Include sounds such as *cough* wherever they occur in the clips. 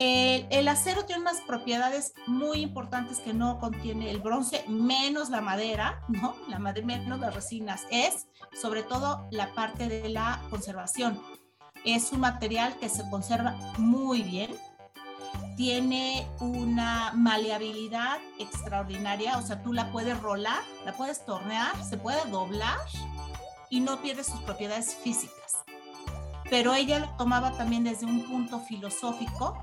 El, acero tiene unas propiedades muy importantes que no contiene el bronce, menos la madera, ¿no? La madera, menos las resinas. Es sobre todo la parte de la conservación. Es un material que se conserva muy bien. Tiene una maleabilidad extraordinaria, o sea, tú la puedes rolar, la puedes tornear, se puede doblar y no pierde sus propiedades físicas. Pero ella lo tomaba también desde un punto filosófico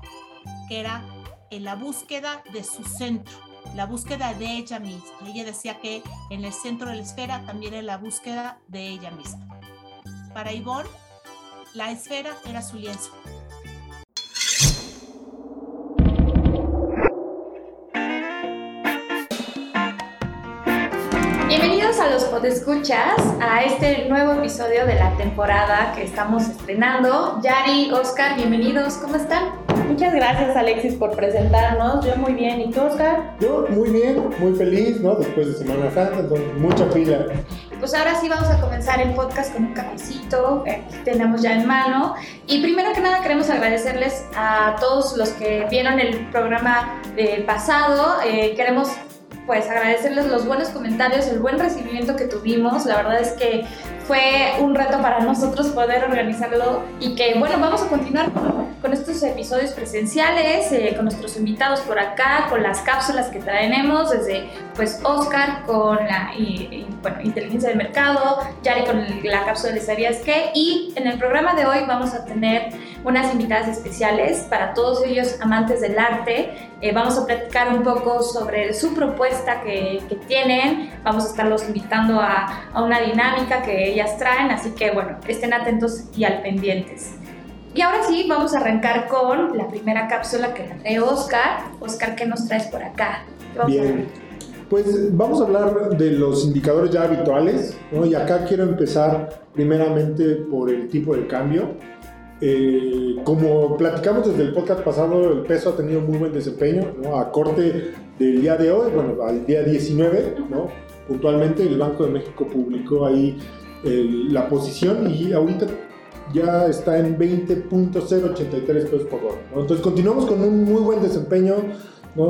que era en la búsqueda de su centro, la búsqueda de ella misma. Ella decía que en el centro de la esfera también era la búsqueda de ella misma. Para Ivonne, la esfera era su lienzo. Bienvenidos a los podescuchas, a este nuevo episodio de la temporada que estamos estrenando. Yari, Oscar, bienvenidos, ¿cómo están? Muchas gracias Alexis por presentarnos. Yo muy bien. ¿Y tú, Oscar? Yo muy bien, muy feliz, ¿no? Después de Semana Santa, entonces mucha pila. Pues ahora sí vamos a comenzar el podcast con un cafecito que tenemos ya en mano. Y primero que nada queremos agradecerles a todos los que vieron el programa eh, pasado. Eh, queremos pues agradecerles los buenos comentarios, el buen recibimiento que tuvimos. La verdad es que fue un reto para nosotros poder organizarlo y que bueno, vamos a continuar con, estos episodios presenciales, eh, con nuestros invitados por acá, con las cápsulas que tenemos, desde pues Oscar con la bueno, inteligencia del mercado, Yari con la cápsula de ¿Sabías qué? Y en el programa de hoy vamos a tener unas invitadas especiales para todos ellos amantes del arte. Eh, vamos a platicar un poco sobre su propuesta que, que tienen, vamos a estarlos invitando a, a una dinámica que ellas traen, así que bueno, estén atentos y al pendientes. Y ahora sí, vamos a arrancar con la primera cápsula que trae Oscar. Oscar, ¿qué nos traes por acá? Bien, pues vamos a hablar de los indicadores ya habituales, ¿no? y acá quiero empezar primeramente por el tipo de cambio. Eh, como platicamos desde el podcast pasado, el peso ha tenido muy buen desempeño, ¿no? a corte del día de hoy, bueno, al día 19, ¿no? puntualmente el Banco de México publicó ahí la posición y ahorita ya está en 20.083 pesos por dólar. Entonces continuamos con un muy buen desempeño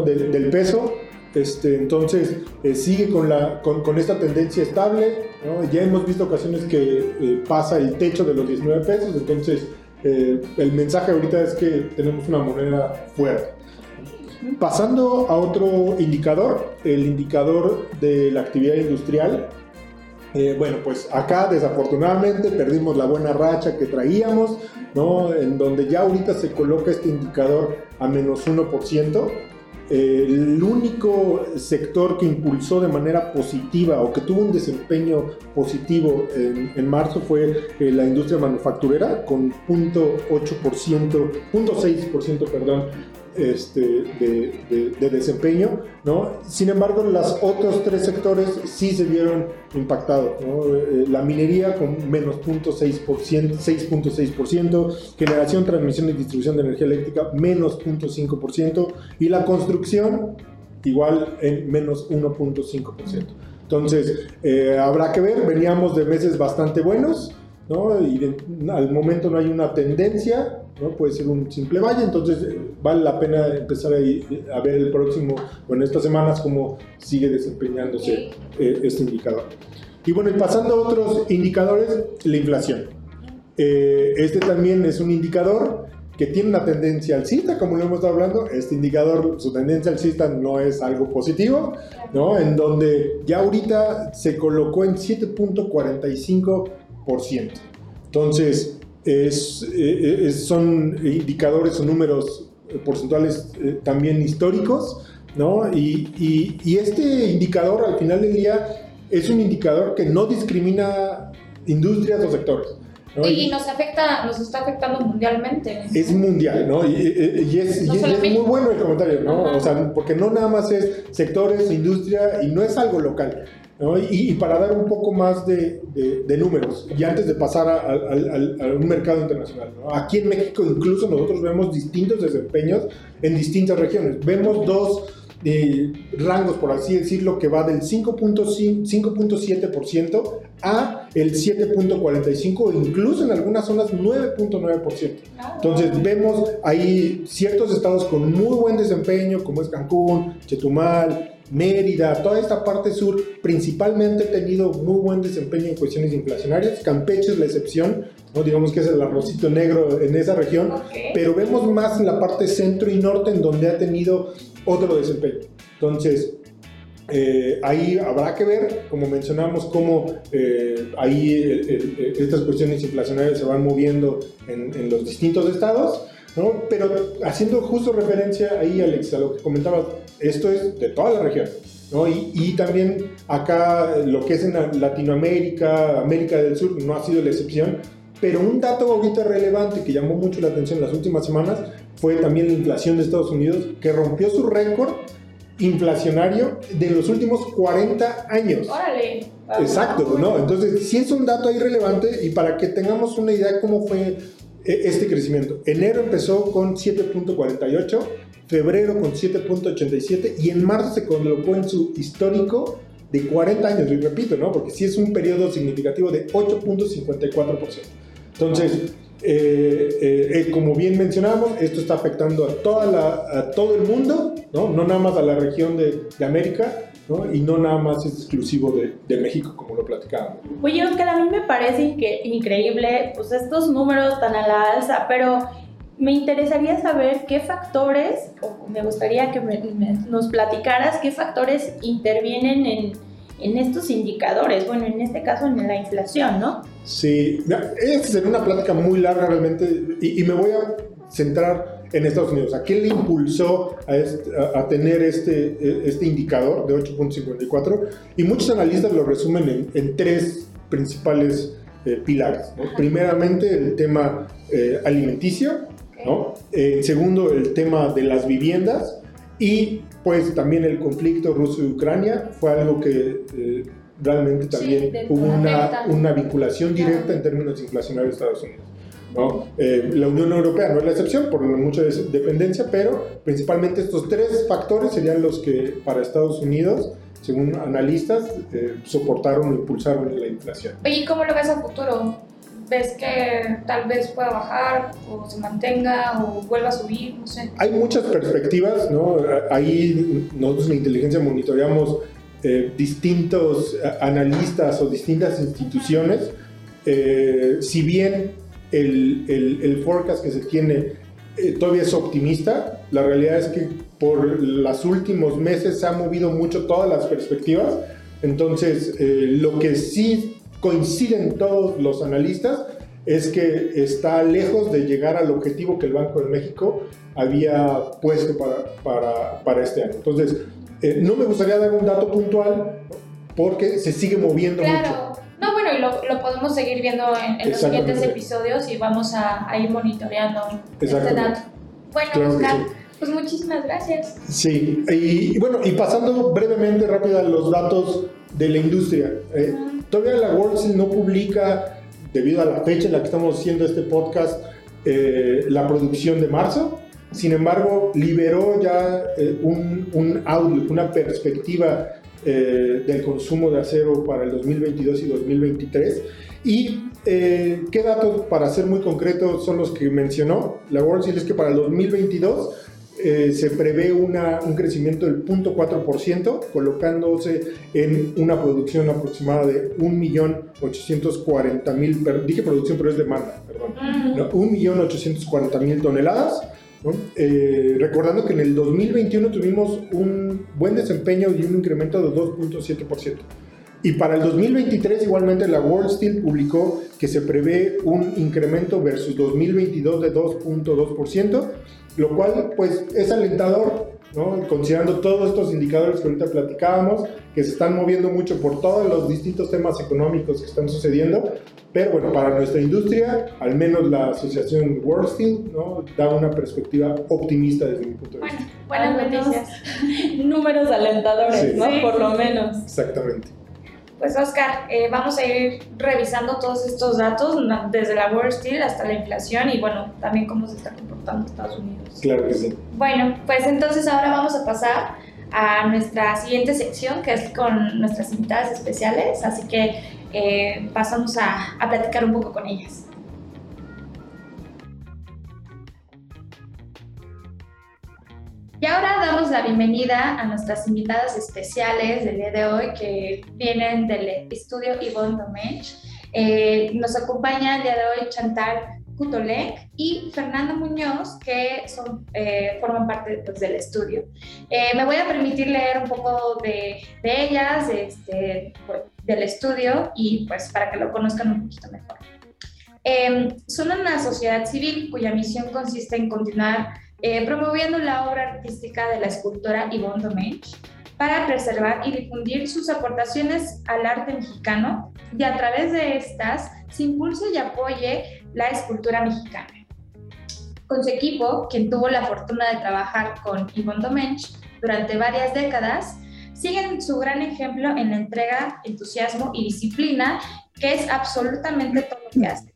del peso. Este, entonces eh, sigue con, la, con, esta tendencia estable. Ya hemos visto ocasiones que eh, pasa el techo de los 19 pesos. Entonces eh, el mensaje ahorita es que tenemos una moneda fuerte. Pasando a otro indicador, el indicador de la actividad industrial, eh, bueno, pues acá desafortunadamente perdimos la buena racha que traíamos, ¿no? En donde ya ahorita se coloca este indicador a menos 1%. El único sector que impulsó de manera positiva o que tuvo un desempeño positivo en, marzo fue eh, la industria manufacturera con 0.8%, 0.6% perdón, este, de, desempeño, ¿no? Sin embargo, los otros tres sectores sí se vieron impactados, eh, La minería con menos 6.6%, generación, transmisión y distribución de energía eléctrica menos 0.5% y la construcción igual en menos 1.5%. Entonces, eh, habrá que ver, veníamos de meses bastante buenos, ¿no? Y al momento no hay una tendencia, ¿no? Puede ser un simple valle, entonces eh, vale la pena empezar a, ver el próximo, o en estas semanas, cómo sigue desempeñándose eh, este indicador. Y bueno, y pasando a otros indicadores, la inflación. Eh, este también es un indicador que tiene una tendencia alcista, como lo hemos estado hablando. Este indicador, su tendencia alcista no es algo positivo, ¿no? En donde ya ahorita se colocó en 7.45%. Entonces, es, son indicadores o números porcentuales eh, también históricos, ¿no? Y, y, este indicador al final del día es un indicador que no discrimina industrias o sectores. Y, nos afecta, nos está afectando mundialmente. Es mundial, ¿no? Y, es, muy bueno el comentario, ¿no? O sea, porque no nada más es sectores, industria, y no es algo local. Y, para dar un poco más de, de, números, y antes de pasar a, un mercado internacional, aquí en México incluso nosotros vemos distintos desempeños en distintas regiones. Vemos dos, eh, rangos, por así decirlo, que va del 5.7% a el 7.45% e incluso en algunas zonas 9.9%. Entonces vemos ahí ciertos estados con muy buen desempeño, como es Cancún, Chetumal, Mérida, toda esta parte sur, principalmente ha tenido muy buen desempeño en cuestiones inflacionarias. Campeche es la excepción, ¿no? digamos que es el arrocito negro en esa región, pero vemos más en la parte centro y norte en donde ha tenido otro desempeño. Entonces, eh, ahí habrá que ver, como mencionamos, cómo eh, ahí estas cuestiones inflacionarias se van moviendo en, en los distintos estados. ¿no? Pero haciendo justo referencia ahí, Alex, a lo que comentabas, esto es de toda la región. ¿no? Y, y, también acá lo que es en Latinoamérica, América del Sur, no ha sido la excepción. Pero un dato ahorita relevante que llamó mucho la atención en las últimas semanas fue también la inflación de Estados Unidos, que rompió su récord inflacionario de los últimos 40 años. Órale. Exacto, ¿no? Entonces, sí es un dato ahí relevante y para que tengamos una idea de cómo fue e, este crecimiento. Enero empezó con 7.48, febrero con 7.87 y en marzo se colocó en su histórico de 40 años, y repito, ¿no? Porque sí es un periodo significativo de 8.54%. Entonces, eh, eh, eh, como bien mencionamos, esto está afectando a, toda la, a todo el mundo, ¿no? no nada más a la región de, de América, ¿no? y no nada más es exclusivo de, de, México, como lo platicábamos. Oye, Oscar, a mí me parece increíble pues, estos números tan a la alza, pero me interesaría saber qué factores, o me gustaría que me, me, nos platicaras qué factores intervienen en, en estos indicadores, bueno, en este caso en la inflación, ¿no? Sí, esta sería una plática muy larga realmente y, y, me voy a centrar en Estados Unidos. ¿A qué le impulsó a, este, a, a tener este, este indicador de 8.54? Y muchos analistas lo resumen en, en tres principales eh, pilares. ¿no? Primeramente, el tema eh, alimenticio, ¿no? En segundo, el tema de las viviendas y pues también el conflicto ruso-Ucrania fue algo que eh, realmente también sí, hubo una, una, vinculación directa en términos inflacionarios de Estados Unidos. ¿no? Eh, la Unión Europea no es la excepción por mucha dependencia, pero principalmente estos tres factores serían los que para Estados Unidos según analistas, eh, soportaron o impulsaron la inflación. Oye, ¿cómo lo ves a futuro? Ves que tal vez pueda bajar o se mantenga o vuelva a subir, no sé. Hay muchas perspectivas, ¿no? Ahí nosotros en inteligencia monitoreamos eh, distintos analistas o distintas instituciones. Eh, si bien el, el, el, forecast que se tiene eh, todavía es optimista, la realidad es que por los últimos meses se han movido mucho todas las perspectivas. Entonces, eh, lo que sí coinciden todos los analistas es que está lejos de llegar al objetivo que el Banco de México había puesto para, para, para este año. Entonces, eh, no me gustaría dar un dato puntual porque se sigue moviendo claro. mucho. No, bueno, y lo, lo, podemos seguir viendo en, en los siguientes episodios y vamos a, a ir monitoreando este dato. Bueno, claro Oscar, sí. pues muchísimas gracias. Sí, y, y, bueno, y pasando brevemente, rápido a los datos de la industria. Eh, uh -huh. Todavía la World no publica, debido a la fecha en la que estamos haciendo este podcast, eh, la producción de marzo. Sin embargo, liberó ya eh, un, un, una perspectiva eh, del consumo de acero para el 2022 y 2023. ¿Y qué datos, para ser muy concretos, son los que mencionó la World Steel? Es que para el 2022 eh, se prevé una, un crecimiento del 0.4%, colocándose en una producción aproximada de 1.840.000, dije producción, pero es demanda, perdón, no, 1.840.000 toneladas. ¿no? Eh, recordando que en el 2021 tuvimos un buen desempeño y un incremento de 2.7%. Y para el 2023 igualmente la World Steel publicó que se prevé un incremento versus 2022 de 2.2%, lo cual pues es alentador, ¿no? considerando todos estos indicadores que ahorita platicábamos, que se están moviendo mucho por todos los distintos temas económicos que están sucediendo, pero bueno, para nuestra industria, al menos la asociación World Steel ¿no? da una perspectiva optimista desde mi punto de vista. Bueno, buenas noticias. *laughs* Números alentadores, sí. ¿no? Sí. Por lo menos. Exactamente. Pues Oscar, eh, vamos a ir revisando todos estos datos, desde la World Steel hasta la inflación y bueno, también cómo se está comportando Estados Unidos. Claro que sí. Bueno, pues entonces ahora vamos a pasar a nuestra siguiente sección, que es con nuestras invitadas especiales, así que eh, pasamos a, a platicar un poco con ellas. Y ahora damos la bienvenida a nuestras invitadas especiales del día de hoy que vienen del estudio Yvonne Domenech. Eh, nos acompaña el día de hoy Chantal Kutolek y Fernando Muñoz, que son, eh, forman parte pues, del estudio. Eh, me voy a permitir leer un poco de, de ellas, este, del estudio, y pues para que lo conozcan un poquito mejor. son una sociedad civil cuya misión consiste en continuar eh, promoviendo la obra artística de la escultora Yvonne Domenech para preservar y difundir sus aportaciones al arte mexicano y a través de estas se impulse y apoye la escultura mexicana. Con su equipo, quien tuvo la fortuna de trabajar con Yvonne Domenech durante varias décadas, siguen su gran ejemplo en la entrega, entusiasmo y disciplina, que es absolutamente todo lo que hacen.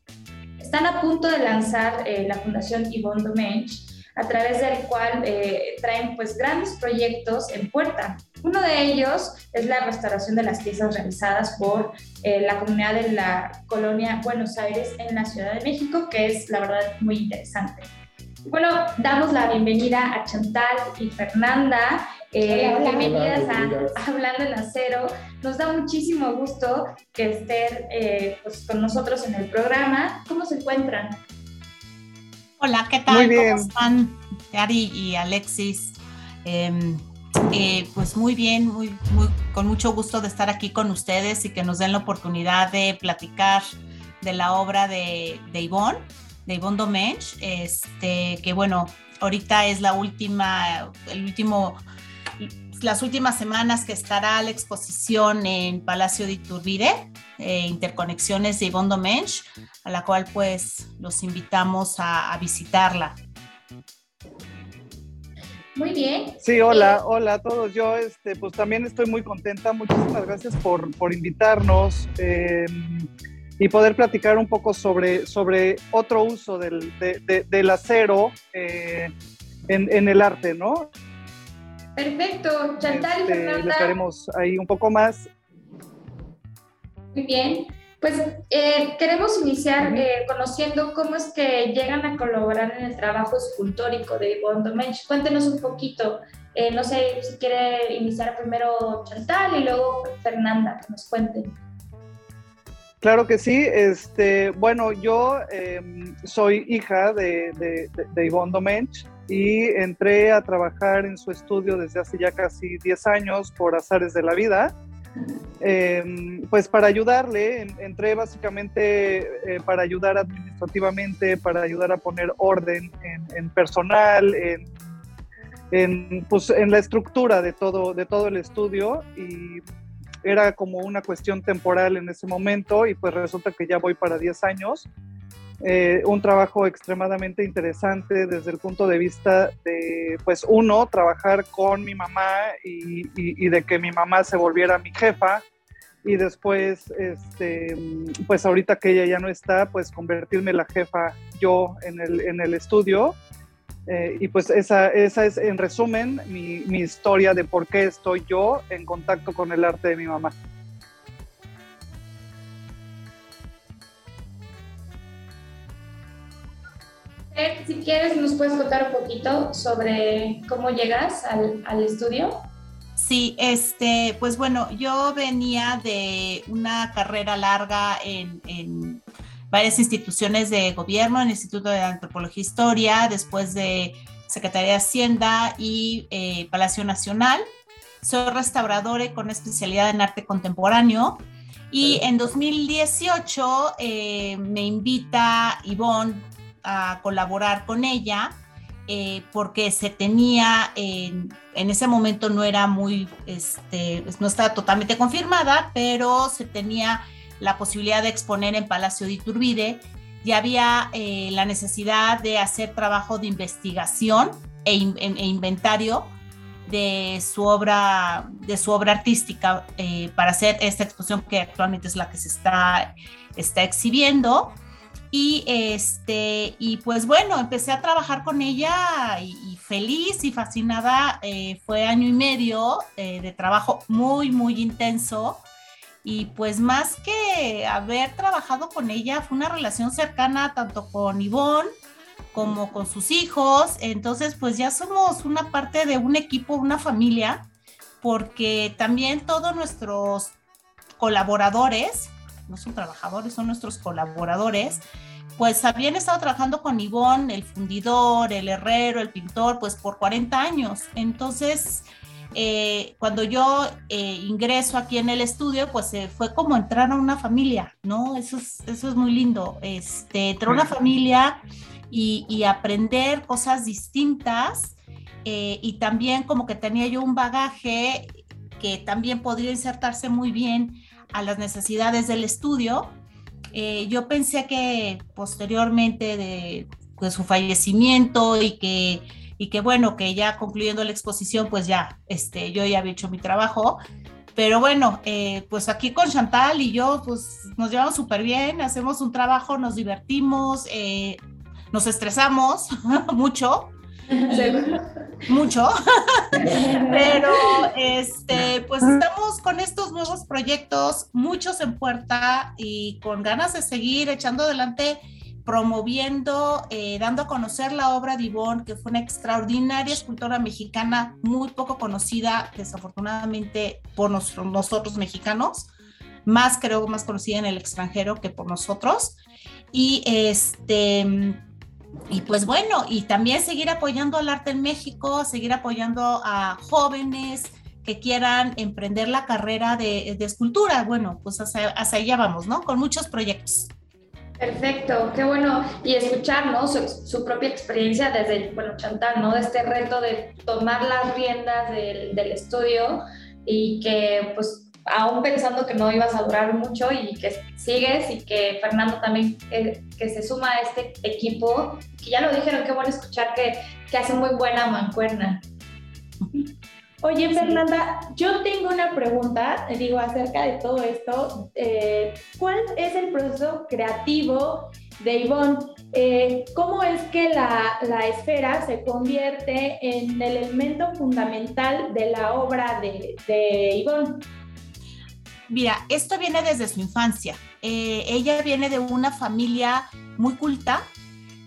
Están a punto de lanzar eh, la Fundación Yvonne Domenech a través del cual eh, traen pues grandes proyectos en puerta. Uno de ellos es la restauración de las piezas realizadas por eh, la comunidad de la colonia Buenos Aires en la Ciudad de México, que es la verdad muy interesante. Bueno, damos la bienvenida a Chantal y Fernanda. Eh, bienvenidas a Hablando en Acero. Nos da muchísimo gusto que estén pues, con nosotros en el programa. ¿Cómo se encuentran? Hola, ¿qué tal? ¿Cómo están, Ari y Alexis? Em, eh, pues muy bien, muy, muy, con mucho gusto de estar aquí con ustedes y que nos den la oportunidad de platicar de la obra de, de Ivonne, de Ivonne Domenech, este, que bueno, ahorita es la última, el último, las últimas semanas que estará la exposición en Palacio de Iturbide, eh, Interconexiones de Ivonne Domenech, a la cual pues los invitamos a, visitarla. Muy bien. Sí, hola, eh, hola a todos. Yo este, pues también estoy muy contenta. Muchísimas gracias por, por invitarnos em, y poder platicar un poco sobre, sobre otro uso del, del acero eh, en, en, el arte, ¿no? Perfecto. Chantal y este, Fernanda. ahí un poco más. Muy bien. Pues eh, queremos iniciar eh, conociendo cómo es que llegan a colaborar en el trabajo escultórico de Yvonne Domenech. Cuéntenos un poquito. Eh, no sé si quiere iniciar primero Chantal y luego Fernanda, que nos cuenten. Claro que sí. Este, bueno, yo em, soy hija de, de, de, Domenech y entré a trabajar en su estudio desde hace ya casi 10 años por azares de la vida. Em, pues para ayudarle, entré básicamente eh, para ayudar administrativamente, para ayudar a poner orden en, personal, en, pues, en, la estructura de todo, de todo el estudio y era como una cuestión temporal en ese momento y pues resulta que ya voy para 10 años eh, un trabajo extremadamente interesante desde el punto de vista de, pues uno, trabajar con mi mamá y, de que mi mamá se volviera mi jefa y después, este, pues ahorita que ella ya no está, pues convertirme la jefa yo en el, en el estudio. Eh, y pues esa, esa es en resumen mi, mi historia de por qué estoy yo en contacto con el arte de mi mamá. Si quieres, nos puedes contar un poquito sobre cómo llegas al, al estudio. Sí, este, pues bueno, yo venía de una carrera larga en, en, varias instituciones de gobierno, en el Instituto de Antropología e Historia, después de Secretaría de Hacienda y eh, Palacio Nacional. Soy restauradora con especialidad en arte contemporáneo. Y en 2018 eh, me invita Ivonne a colaborar con ella eh, porque se tenía, en ese momento no era muy, este, no estaba totalmente confirmada, pero se tenía la posibilidad de exponer en Palacio de Iturbide y había eh, la necesidad de hacer trabajo de investigación e, e inventario de su obra, de su obra artística eh, para hacer esta exposición que actualmente es la que se está, está exhibiendo. Y, este, y pues bueno, empecé a trabajar con ella y, feliz y fascinada. Eh, fue año y medio eh, de trabajo muy, muy intenso. Y pues más que haber trabajado con ella, fue una relación cercana tanto con Ivonne como con sus hijos. Entonces, pues ya somos una parte de un equipo, una familia, porque también todos nuestros colaboradores, no son trabajadores, son nuestros colaboradores, pues habían estado trabajando con Ivonne, el fundidor, el herrero, el pintor, pues por 40 años. Entonces, eh, cuando yo eh, ingreso aquí en el estudio, pues fue como entrar a una familia, ¿no? Eso es, eso es muy lindo. Este, entrar a una familia y, aprender cosas distintas. Eh, y también como que tenía yo un bagaje que también podría insertarse muy bien a las necesidades del estudio. Eh, yo pensé que posteriormente de su fallecimiento y que, y que bueno, que ya concluyendo la exposición, pues ya, este, yo ya había hecho mi trabajo. Pero bueno, eh, pues aquí con Chantal y yo, pues nos llevamos súper bien, hacemos un trabajo, nos divertimos, eh, nos estresamos *laughs* mucho, *laughs* mucho, *laughs* pero este, pues estamos con estos nuevos proyectos, muchos en puerta y con ganas de seguir echando adelante, promoviendo, eh, dando a conocer la obra de Ivonne, que fue una extraordinaria escultora mexicana, muy poco conocida, desafortunadamente, por nosotros mexicanos, más creo, más conocida en el extranjero que por nosotros. Y este y pues bueno, y también seguir apoyando al arte en México, seguir apoyando a jóvenes que quieran emprender la carrera de, escultura. Bueno, pues hacia, allá vamos, ¿no? Con muchos proyectos. Perfecto, qué bueno. Y escuchar, ¿no? Su, propia experiencia desde, bueno, Chantal, ¿no? De este reto de tomar las riendas del, del estudio y que, pues, aún pensando que no ibas a durar mucho y que sigues y que Fernando también eh, que se suma a este equipo, que ya lo dijeron, qué bueno escuchar que, que hace muy buena mancuerna. Oye, Fernanda, yo tengo una pregunta, digo, acerca de todo esto. Eh, ¿Cuál es el proceso creativo de Ivonne? Eh, ¿Cómo es que la, la, esfera se convierte en el elemento fundamental de la obra de, de Ivonne? Mira, esto viene desde su infancia. Eh, ella viene de una familia muy culta.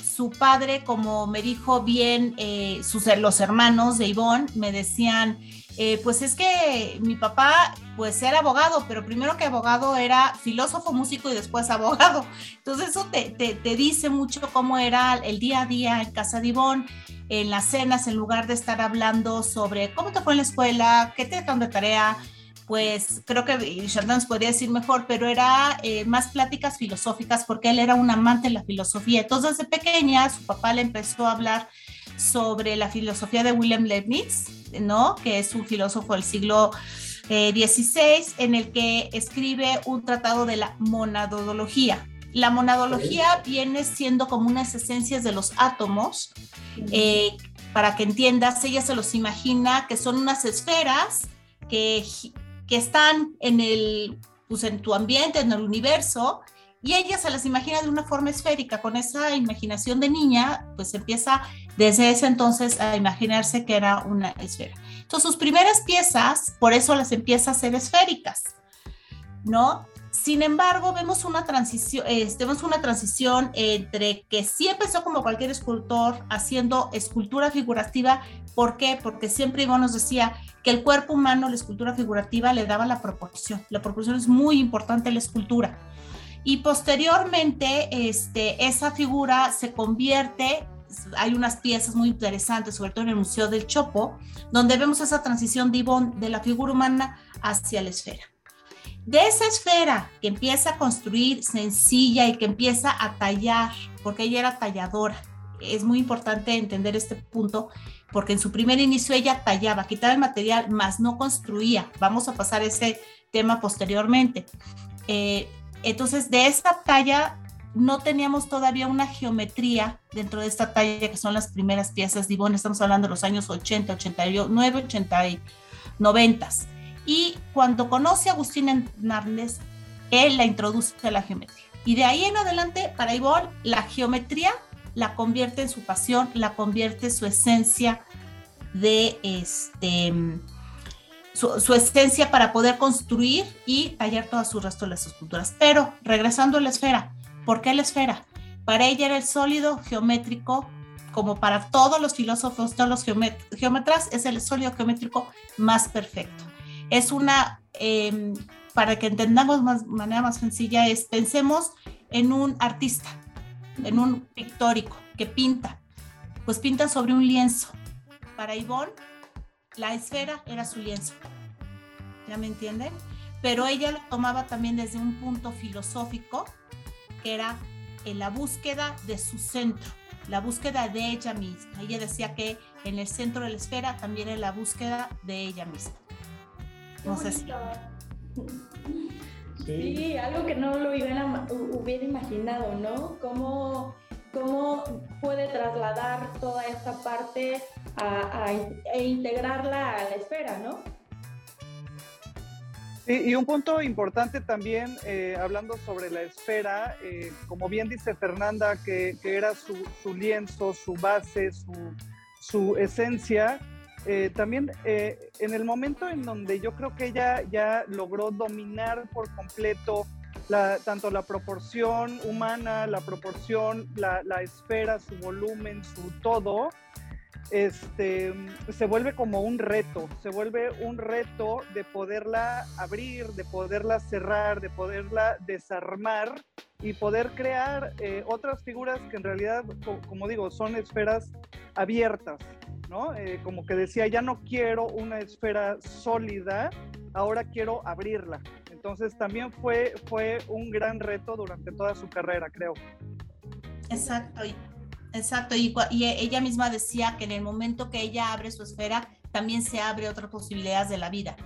Su padre, como me dijo bien, eh, sus, los hermanos de Ivonne me decían, eh, pues es que mi papá pues era abogado, pero primero que abogado era filósofo, músico y después abogado. Entonces eso te, te dice mucho cómo era el día a día en casa de Ivonne, en las cenas, en lugar de estar hablando sobre cómo te fue en la escuela, qué te dejaron de tarea, pues creo que nos podría decir mejor, pero era eh, más pláticas filosóficas porque él era un amante de la filosofía. Entonces, desde pequeña, su papá le empezó a hablar sobre la filosofía de William Leibniz, ¿no? Que es un filósofo del siglo XVI, eh, en el que escribe un tratado de la monadología. La monadología viene siendo como unas esencias de los átomos. Eh, para que entiendas, ella se los imagina que son unas esferas que que están en el, pues en tu ambiente, en el universo, y ella se las imagina de una forma esférica. Con esa imaginación de niña, pues empieza desde ese entonces a imaginarse que era una esfera. Entonces, sus primeras piezas, por eso las empieza a hacer esféricas, ¿no? Sin embargo, vemos una transición, eh, vemos una transición entre que sí empezó como cualquier escultor haciendo escultura figurativa. ¿Por qué? Porque siempre Ivonne nos decía que el cuerpo humano, la escultura figurativa, le daba la proporción. La proporción es muy importante en la escultura. Y posteriormente, este, esa figura se convierte hay unas piezas muy interesantes, sobre todo en el Museo del Chopo, donde vemos esa transición de Ivonne de la figura humana hacia la esfera. De esa esfera que empieza a construir sencilla y que empieza a tallar, porque ella era talladora. Es muy importante entender este punto porque en su primer inicio ella tallaba, quitaba el material, más no construía. Vamos a pasar ese tema posteriormente. Eh, entonces, de esa talla no teníamos todavía una geometría dentro de esta talla que son las primeras piezas de Ivonne. Estamos hablando de los años 80, 89, 80 y 90. Y cuando conoce a Agustín Hernández, él la introduce a la geometría. Y de ahí en adelante, para Ivonne, la geometría la convierte en su pasión, la convierte en su esencia de este su, esencia para poder construir y tallar todo su resto de las esculturas. Pero regresando a la esfera, ¿por qué la esfera? Para ella era el sólido geométrico, como para todos los filósofos, todos los geómetras, es el sólido geométrico más perfecto. Es una, em, para que entendamos de manera más sencilla, es pensemos en un artista, en un pictórico que pinta, pues pinta sobre un lienzo. Para Ivonne, la esfera era su lienzo. ¿Ya me entienden? Pero ella lo tomaba también desde un punto filosófico, que era en la búsqueda de su centro, la búsqueda de ella misma. Ella decía que en el centro de la esfera también es la búsqueda de ella misma. No sé si... Sí. algo que no lo hubiera, hubiera imaginado, ¿no? ¿Cómo, ¿Cómo puede trasladar toda esta parte a, e integrarla a la esfera, ¿no? y un punto importante también, eh, hablando sobre la esfera, eh, como bien dice Fernanda, que, era su, lienzo, su base, su, esencia, eh, también en el momento en donde yo creo que ella ya logró dominar por completo tanto la proporción humana, la proporción, la, la esfera, su volumen, su todo, este, se vuelve como un reto, se vuelve un reto de poderla abrir, de poderla cerrar, de poderla desarmar y poder crear eh, otras figuras que en realidad, como digo, son esferas abiertas, ¿no? Eh, como que decía, ya no quiero una esfera sólida, ahora quiero abrirla. Entonces también fue, fue un gran reto durante toda su carrera, creo. Exacto. Exacto, y, ella misma decía que en el momento que ella abre su esfera, también se abre otras posibilidades de la vida.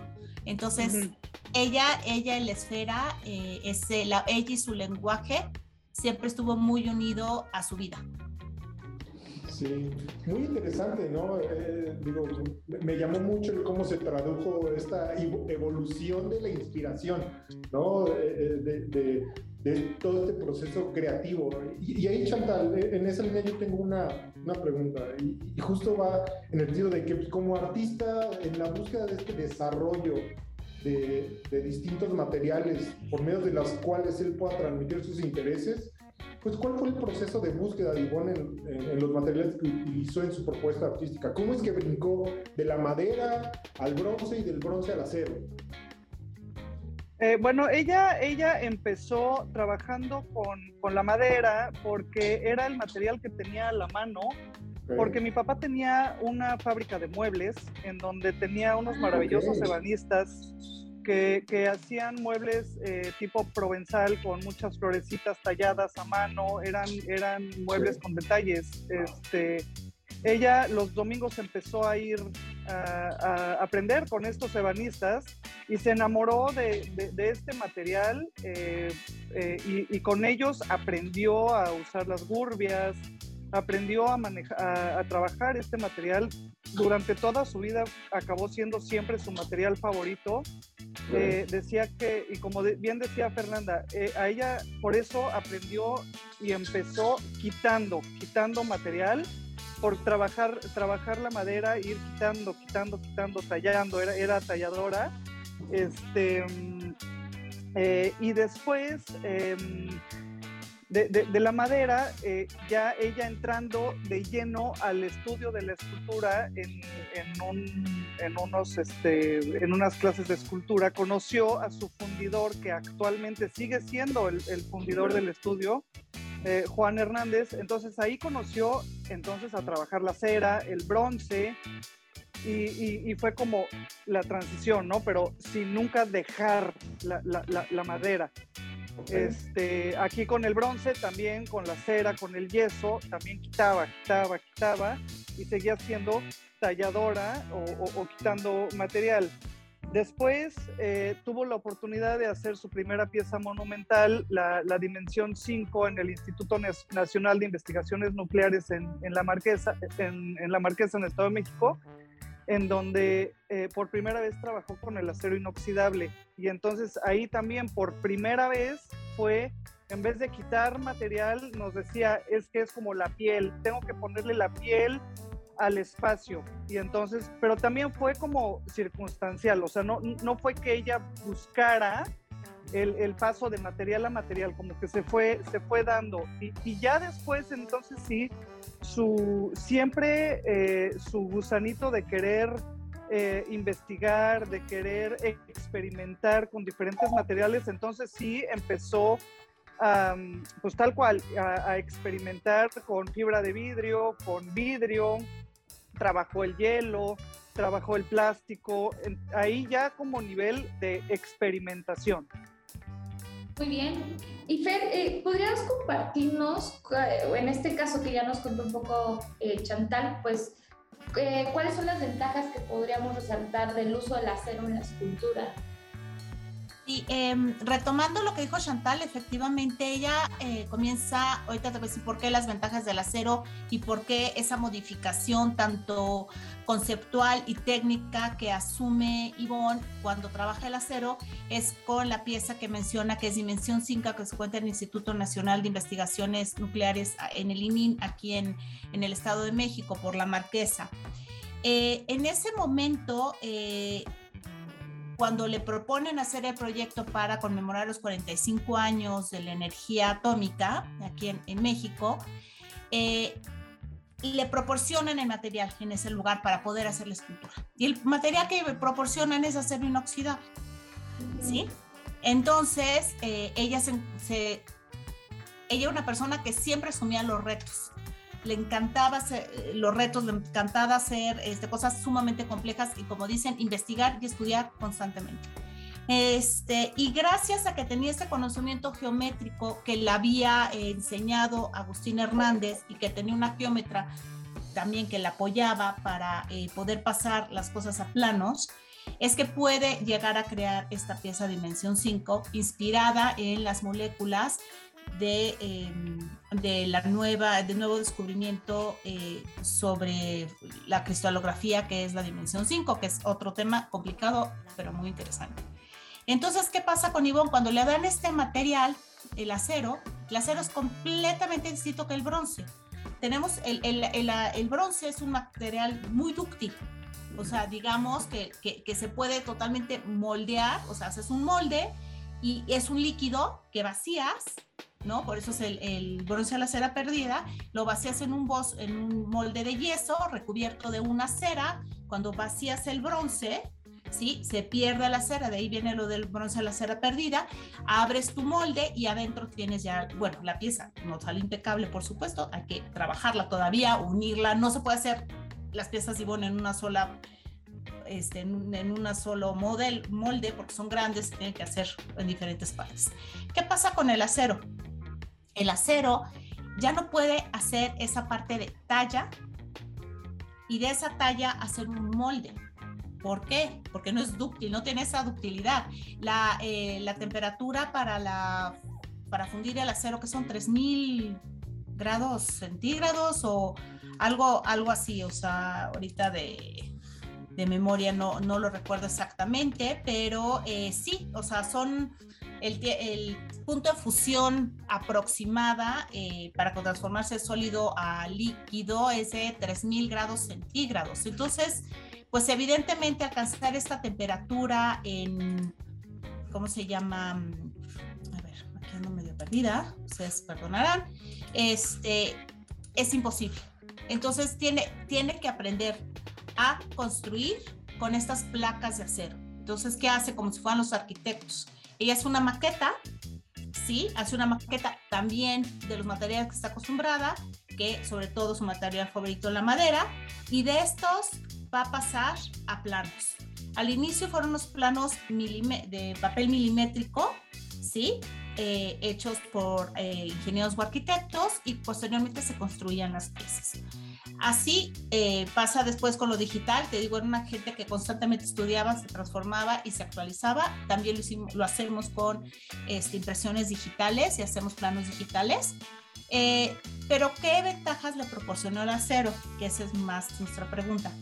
Entonces, ella, ella en la esfera, eh, la, ella y su lenguaje siempre estuvo muy unido a su vida. Sí, muy interesante, ¿no? Eh, digo, me llamó mucho cómo se tradujo esta evolución de la inspiración, ¿no? Eh, de, de todo este proceso creativo. Y, ahí, Chantal, en esa línea yo tengo una, una pregunta, y, justo va en el sentido de que pues, como artista, en la búsqueda de este desarrollo de, de distintos materiales por medio de los cuales él pueda transmitir sus intereses, pues ¿cuál fue el proceso de búsqueda de Ivonne en, en, los materiales que utilizó en su propuesta artística? ¿Cómo es que brincó de la madera al bronce y del bronce al acero? Eh, bueno, ella, ella empezó trabajando con, con, la madera porque era el material que tenía a la mano, porque mi papá tenía una fábrica de muebles en donde tenía unos ah, maravillosos ebanistas que, que, hacían muebles eh, tipo provenzal con muchas florecitas talladas a mano, eran, eran muebles con detalles. Este, ella los domingos empezó a ir a, aprender con estos ebanistas y se enamoró de, este material eh, eh, y, con ellos aprendió a usar las gurbias, aprendió a, manejar, a, trabajar este material. Durante toda su vida acabó siendo siempre su material favorito. Eh, decía que, y como bien decía Fernanda, a ella por eso aprendió y empezó quitando, quitando material por trabajar, trabajar la madera, ir quitando, quitando, quitando, tallando, era, era talladora. Este, mm, eh, y después em, de, la madera, eh, ya ella entrando de lleno al estudio de la escultura en, en, unos, este, en unas clases de escultura, conoció a su fundidor, que actualmente sigue siendo el, el fundidor del estudio, eh, Juan Hernández. Entonces ahí conoció entonces a trabajar la cera, el bronce, y, fue como la transición, ¿no? Pero sin nunca dejar la, madera. Este, aquí con el bronce, también con la cera, con el yeso, también quitaba, quitaba, quitaba y seguía siendo talladora o quitando material. Después eh, tuvo la oportunidad de hacer su primera pieza monumental, la, Dimensión 5, en el Instituto Nacional de Investigaciones Nucleares en, la, Marquesa, en, la Marquesa, en el Estado de México, en donde eh, por primera vez trabajó con el acero inoxidable. Y entonces ahí también por primera vez fue en vez de quitar material, nos decía, es que es como la piel, tengo que ponerle la piel al espacio. Y entonces, pero también fue como circunstancial, o sea, no, no fue que ella buscara el, paso de material a material, como que se fue, se fue dando. Y, y ya después, entonces sí, su, siempre eh, su gusanito de querer eh, investigar, de querer experimentar con diferentes materiales, entonces sí empezó pues tal cual, a, experimentar con fibra de vidrio, con vidrio, trabajó el hielo, trabajó el plástico, ahí ya como nivel de experimentación. Muy bien. Y Fer, eh, ¿podrías compartirnos, eh, en este caso que ya nos contó un poco eh, Chantal, pues, cuáles son las ventajas que podríamos resaltar del uso del acero en la escultura? Y em, retomando lo que dijo Chantal, efectivamente ella eh, comienza, ahorita te voy a decir por qué las ventajas del acero y por qué esa modificación tanto conceptual y técnica que asume Ivonne cuando trabaja el acero es con la pieza que menciona que es Dimensión 5 que se encuentra en el Instituto Nacional de Investigaciones Nucleares en el ININ aquí en, en el Estado de México por la Marquesa. Eh, en ese momento eh, cuando le proponen hacer el proyecto para conmemorar los 45 años de la energía atómica aquí en, México, eh, le proporcionan el material en ese lugar para poder hacer la escultura. Y el material que proporcionan es acero inoxidable. ¿Sí? Entonces, eh, ella, se, ella era una persona que siempre asumía los retos le encantaba hacer, eh, los retos, le encantaba hacer este, cosas sumamente complejas y como dicen, investigar y estudiar constantemente. Este, y gracias a que tenía ese conocimiento geométrico que le había enseñado Agustín Hernández y que tenía una geómetra también que la apoyaba para eh, poder pasar las cosas a planos, es que puede llegar a crear esta pieza Dimensión 5 inspirada en las moléculas de, em, de la nueva, de nuevo descubrimiento eh, sobre la cristalografía, que es la dimensión 5, que es otro tema complicado, pero muy interesante. Entonces, ¿qué pasa con Ivonne? Cuando le dan este material, el acero, el acero es completamente distinto que el bronce. Tenemos el, el, el, el bronce es un material muy dúctil, o sea, digamos que, que, que, se puede totalmente moldear, o sea, haces un molde y es un líquido que vacías ¿no? Por eso es el, bronce a la cera perdida. Lo vacías en un, en un molde de yeso recubierto de una cera. Cuando vacías el bronce, ¿sí? Se pierde la cera, de ahí viene lo del bronce a la cera perdida. Abres tu molde y adentro tienes ya, bueno, la pieza no sale impecable, por supuesto, hay que trabajarla todavía, unirla. No se puede hacer las piezas Ivonne en una sola este, en, en una solo model, molde, porque son grandes, tienen que hacer en diferentes partes. ¿Qué pasa con el acero? El acero ya no puede hacer esa parte de talla y de esa talla hacer un molde. ¿Por qué? Porque no es dúctil, no tiene esa ductilidad. La, eh, temperatura para, la, para fundir el acero, que son 3000 grados centígrados o algo, algo así, o sea, ahorita de, de memoria no, no lo recuerdo exactamente, pero eh, sí, o sea, son el, punto de fusión aproximada eh, para transformarse de sólido a líquido es de 3000 grados centígrados. Entonces, pues evidentemente alcanzar esta temperatura en, ¿cómo se llama? A ver, aquí ando medio perdida, ustedes perdonarán, este, es imposible. Entonces tiene, tiene que aprender a construir con estas placas de acero. Entonces, ¿qué hace? Como si fueran los arquitectos. Ella hace una maqueta, ¿sí? Hace una maqueta también de los materiales que está acostumbrada, que sobre todo su material favorito la madera, y de estos va a pasar a planos. Al inicio fueron los planos de papel milimétrico, ¿sí? Eh, hechos por eh, ingenieros o arquitectos y posteriormente se construían las piezas. Así eh, pasa después con lo digital, te digo, era una gente que constantemente estudiaba, se transformaba y se actualizaba. También lo, hacemos con este, impresiones digitales y hacemos planos digitales. pero ¿qué ventajas le proporcionó el acero? Que esa es más nuestra pregunta.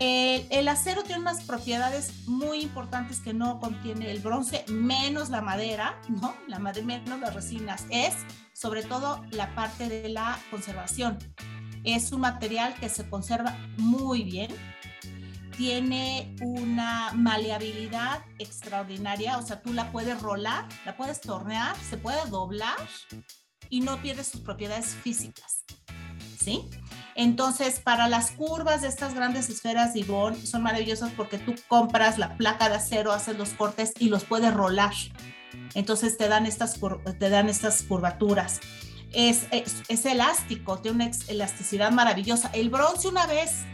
El, acero tiene unas propiedades muy importantes que no contiene el bronce, menos la madera, ¿no? La madera, menos las resinas. Es sobre todo la parte de la conservación. Es un material que se conserva muy bien, tiene una maleabilidad extraordinaria, o sea, tú la puedes rolar, la puedes tornear, se puede doblar y no pierde sus propiedades físicas. ¿Sí? Entonces, para las curvas de estas grandes esferas de son maravillosas porque tú compras la placa de acero, haces los cortes y los puedes rolar. Entonces te dan estas, te dan estas curvaturas. Es, es, elástico, tiene una elasticidad maravillosa. El bronce una vez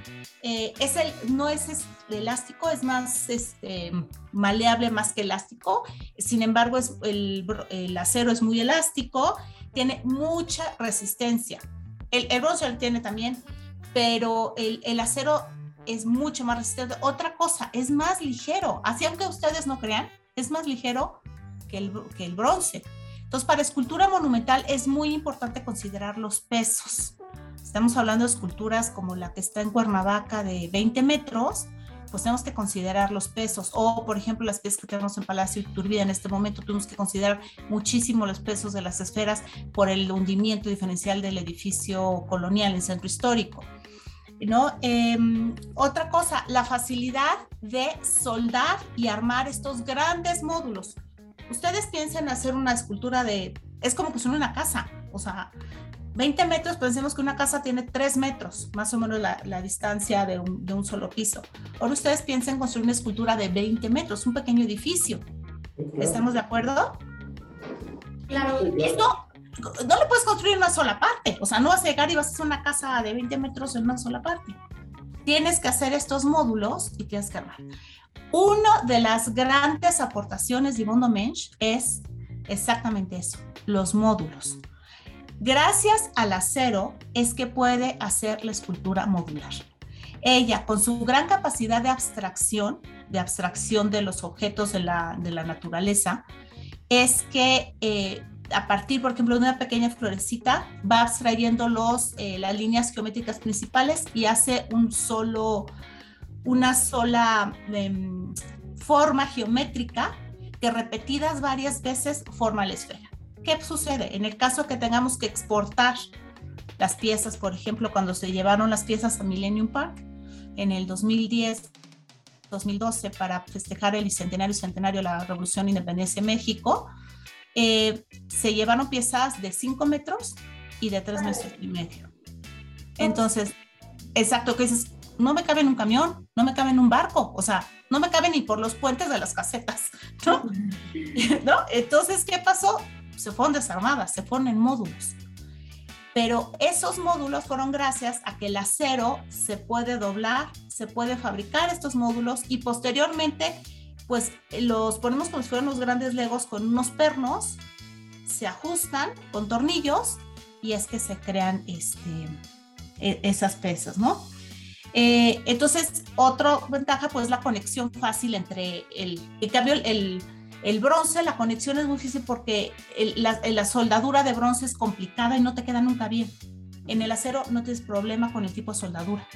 eh, es el, no es, elástico, es más este, maleable más que elástico. Sin embargo, el acero es muy elástico, tiene mucha resistencia. El, bronce lo tiene también, pero el, acero es mucho más resistente. Otra cosa, es más ligero. Así aunque ustedes no crean, es más ligero que el, que el bronce. Entonces, para escultura monumental es muy importante considerar los pesos. Estamos hablando de esculturas como la que está en Cuernavaca de 20 metros, pues tenemos que considerar los pesos. O, por ejemplo, las piezas que tenemos en Palacio Iturbide en este momento, tenemos que considerar muchísimo los pesos de las esferas por el hundimiento diferencial del edificio colonial en centro histórico. ¿No? Em, otra cosa, la facilidad de soldar y armar estos grandes módulos. Ustedes piensen hacer una escultura de, es como que son una casa, o sea, 20 metros, pensemos que una casa tiene 3 metros, más o menos la, distancia de un, solo piso. Ahora ustedes piensen construir una escultura de 20 metros, un pequeño edificio. ¿Estamos de acuerdo? Claro. Esto no le puedes construir en una sola parte, o sea, no vas a llegar y vas a hacer una casa de 20 metros en una sola parte. Tienes que hacer estos módulos y tienes que armar. Una de las grandes aportaciones de Bondo Mensch es exactamente eso, los módulos. Gracias al acero es que puede hacer la escultura modular. Ella, con su gran capacidad de abstracción, de abstracción de los objetos de la, naturaleza, es que eh, a partir, por ejemplo, de una pequeña florecita, va abstrayendo los, eh, las líneas geométricas principales y hace un solo, una sola em, forma geométrica que repetidas varias veces forma la esfera. ¿Qué sucede? En el caso que tengamos que exportar las piezas, por ejemplo, cuando se llevaron las piezas a Millennium Park en el 2010, 2012, para festejar el bicentenario centenario de la Revolución de Independencia de México, eh, se llevaron piezas de 5 metros y de 3 metros y medio. Entonces, exacto, que dices, no me cabe en un camión, no me cabe en un barco, o sea, no me cabe ni por los puentes de las casetas, ¿no? *laughs* ¿No? Entonces, ¿qué pasó? se fueron desarmadas, se fueron en módulos. Pero esos módulos fueron gracias a que el acero se puede doblar, se puede fabricar estos módulos y posteriormente pues los ponemos como si fueran los grandes legos con unos pernos, se ajustan con tornillos y es que se crean este, e, esas pesas, ¿no? Eh, entonces, otra ventaja pues la conexión fácil entre el, en cambio el el bronce, la conexión es muy difícil porque la, soldadura de bronce es complicada y no te queda nunca bien. En el acero no tienes problema con el tipo de soldadura.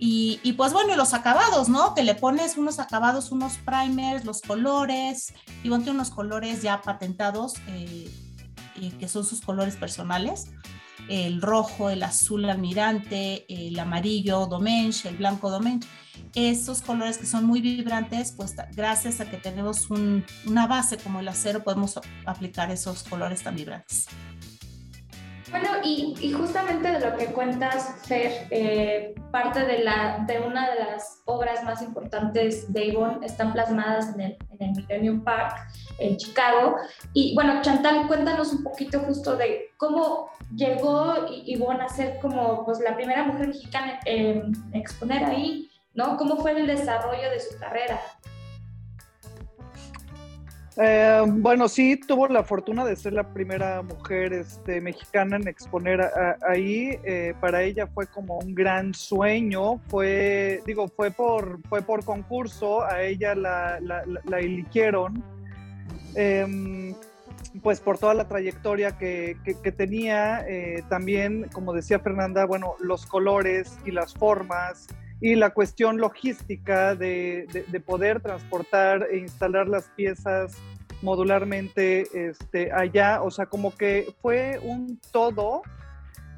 Y, pues bueno, los acabados, ¿no? Que le pones unos acabados, unos primers, los colores, y tiene unos colores ya patentados, eh, que son sus colores personales el rojo, el azul almirante, el amarillo domenche, el blanco domenche. Esos colores que son muy vibrantes, pues gracias a que tenemos una base como el acero, podemos aplicar esos colores tan vibrantes. Bueno, y, justamente de lo que cuentas, Fer, eh, parte de, la, de una de las obras más importantes de Avon están plasmadas en el, en el Millennium Park en Chicago. Y bueno, Chantal, cuéntanos un poquito justo de cómo llegó Ivonne a ser como pues, la primera mujer mexicana en exponer ahí, ¿no? ¿Cómo fue el desarrollo de su carrera? Eh, bueno, sí, tuvo la fortuna de ser la primera mujer este, mexicana en exponer ahí. Eh, para ella fue como un gran sueño. Fue, digo, fue por, fue por concurso. A ella la, la, eligieron. Em, pues por toda la trayectoria que, que, tenía, eh, también, como decía Fernanda, bueno, los colores y las formas y la cuestión logística de, de, poder transportar e instalar las piezas modularmente este, allá, o sea, como que fue un todo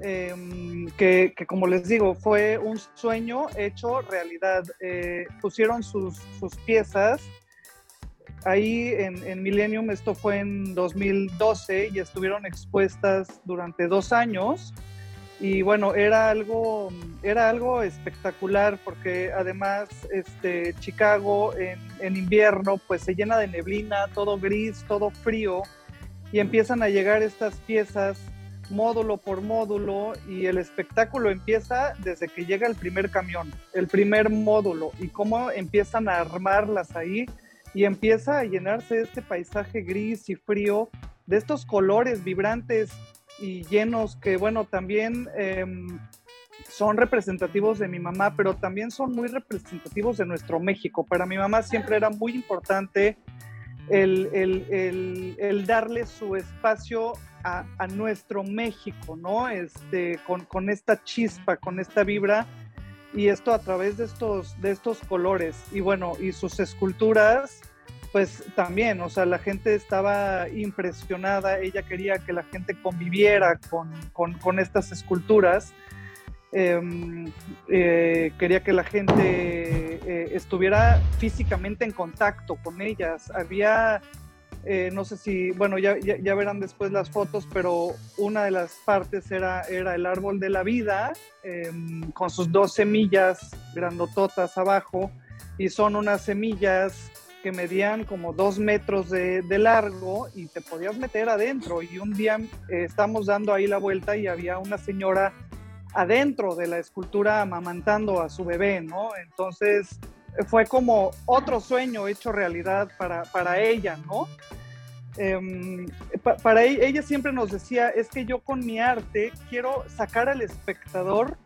em, que, que, como les digo, fue un sueño hecho realidad. Eh, pusieron sus, sus, piezas ahí en, en, Millennium, esto fue en 2012 y estuvieron expuestas durante dos años y bueno, era algo, era algo espectacular porque además este, Chicago en, en, invierno pues se llena de neblina, todo gris, todo frío y empiezan a llegar estas piezas módulo por módulo y el espectáculo empieza desde que llega el primer camión, el primer módulo y cómo empiezan a armarlas ahí y empieza a llenarse este paisaje gris y frío de estos colores vibrantes y llenos que, bueno, también em, son representativos de mi mamá, pero también son muy representativos de nuestro México. Para mi mamá siempre era muy importante el, el, el, darle su espacio a, a, nuestro México, ¿no? Este, con, con, esta chispa, con esta vibra, y esto a través de estos, de estos colores. Y bueno, y sus esculturas pues también, o sea, la gente estaba impresionada, ella quería que la gente conviviera con, estas esculturas, em, eh, quería que la gente eh, estuviera físicamente en contacto con ellas. Había, eh, no sé si, bueno, ya, ya, verán después las fotos, pero una de las partes era, era el árbol de la vida, em, con sus dos semillas grandototas abajo, y son unas semillas que medían como dos metros de, largo y te podías meter adentro. Y un día eh, estamos dando ahí la vuelta y había una señora adentro de la escultura amamantando a su bebé, ¿no? Entonces fue como otro sueño hecho realidad para, para ella, ¿no? Em, para ella, ella siempre nos decía, es que yo con mi arte quiero sacar al espectador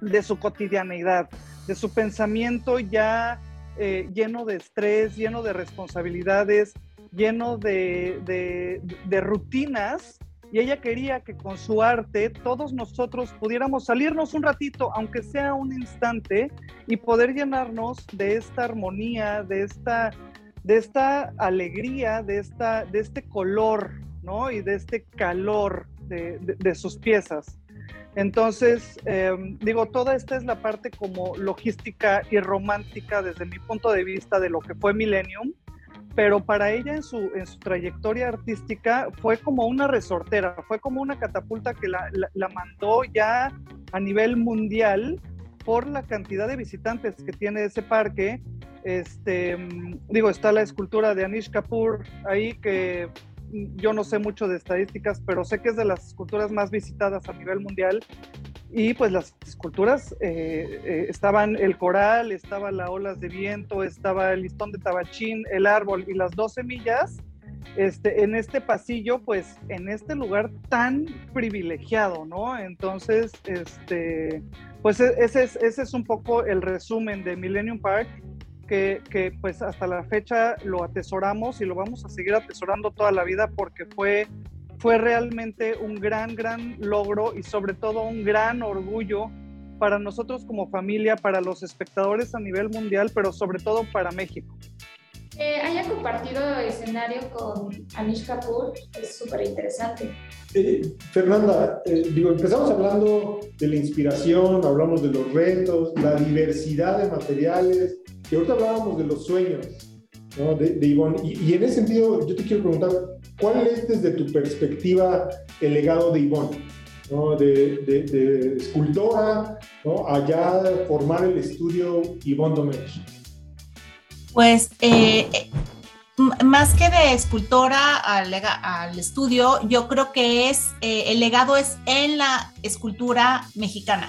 de su cotidianeidad, de su pensamiento ya eh, lleno de estrés, lleno de responsabilidades, lleno de, rutinas y ella quería que con su arte todos nosotros pudiéramos salirnos un ratito, aunque sea un instante, y poder llenarnos de esta armonía, de esta, de esta alegría, de, esta, de este color, ¿no? Y de este calor de sus piezas. Entonces, em, digo, toda esta es la parte como logística y romántica desde mi punto de vista de lo que fue Millennium, pero para ella en su, en su trayectoria artística fue como una resortera, fue como una catapulta que la, la, mandó ya a nivel mundial por la cantidad de visitantes que tiene ese parque. Este, digo, está la escultura de Anish Kapoor ahí que yo no sé mucho de estadísticas, pero sé que es de las esculturas más visitadas a nivel mundial. Y pues las esculturas eh, eh, estaban el coral, estaba la olas de viento, estaba el listón de tabachín, el árbol y las dos semillas. Este, en este pasillo, pues en este lugar tan privilegiado, ¿no? Entonces, este, pues e, ese es, ese es un poco el resumen de Millennium Park que, pues hasta la fecha lo atesoramos y lo vamos a seguir atesorando toda la vida porque fue, fue realmente un gran, gran logro y sobre todo un gran orgullo para nosotros como familia, para los espectadores a nivel mundial, pero sobre todo para México. Eh, haya compartido escenario con Anish Kapoor es súper interesante. Eh, Fernanda, eh, digo, empezamos hablando de la inspiración, hablamos de los retos, la diversidad de materiales, y ahorita hablábamos de los sueños ¿no? de, de Ivonne. Y, en ese sentido, yo te quiero preguntar, ¿cuál es desde tu perspectiva el legado de Ivonne? ¿no? De, escultora, ¿no? allá formar el estudio Ivonne Domenech. Pues eh, más que de escultora al, al, estudio, yo creo que es eh, el legado es en la escultura mexicana.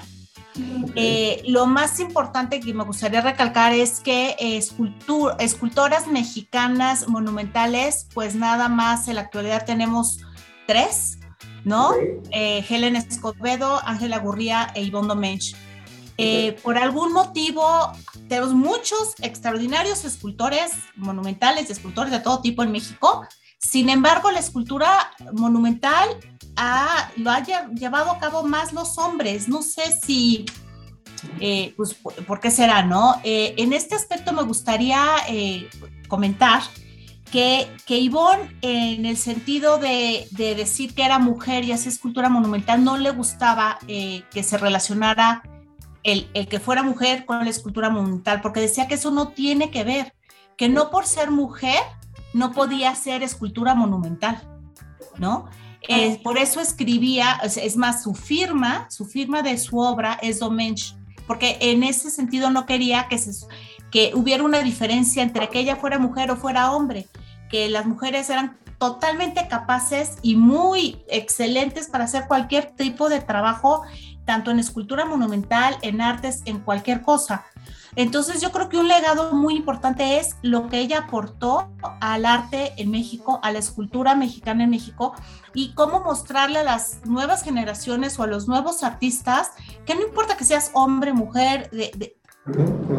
Eh, lo más importante que me gustaría recalcar es que escultoras mexicanas monumentales, pues nada más en la actualidad tenemos tres, ¿no? Eh, Helen Escobedo, Ángela Gurría e Ivonne Domenech. Eh, por algún motivo, tenemos muchos extraordinarios escultores monumentales y escultores de todo tipo en México. Sin embargo, la escultura monumental lo haya llevado a cabo más los hombres. No sé si eh, pues, ¿por qué será, no? Eh, en este aspecto me gustaría eh, comentar que, que Ivonne, en el sentido de, de, decir que era mujer y hacía escultura monumental, no le gustaba que se relacionara el, el, que fuera mujer con la escultura monumental, porque decía que eso no tiene que ver, que no por ser mujer no podía hacer escultura monumental, ¿no? Eh, por eso escribía, es más, su firma, su firma de su obra es Domench, porque en ese sentido no quería que, se, que hubiera una diferencia entre que ella fuera mujer o fuera hombre, que las mujeres eran totalmente capaces y muy excelentes para hacer cualquier tipo de trabajo, tanto en escultura monumental, en artes, en cualquier cosa. Entonces yo creo que un legado muy importante es lo que ella aportó al arte en México, a la escultura mexicana en México y cómo mostrarle a las nuevas generaciones o a los nuevos artistas que no importa que seas hombre, mujer, de,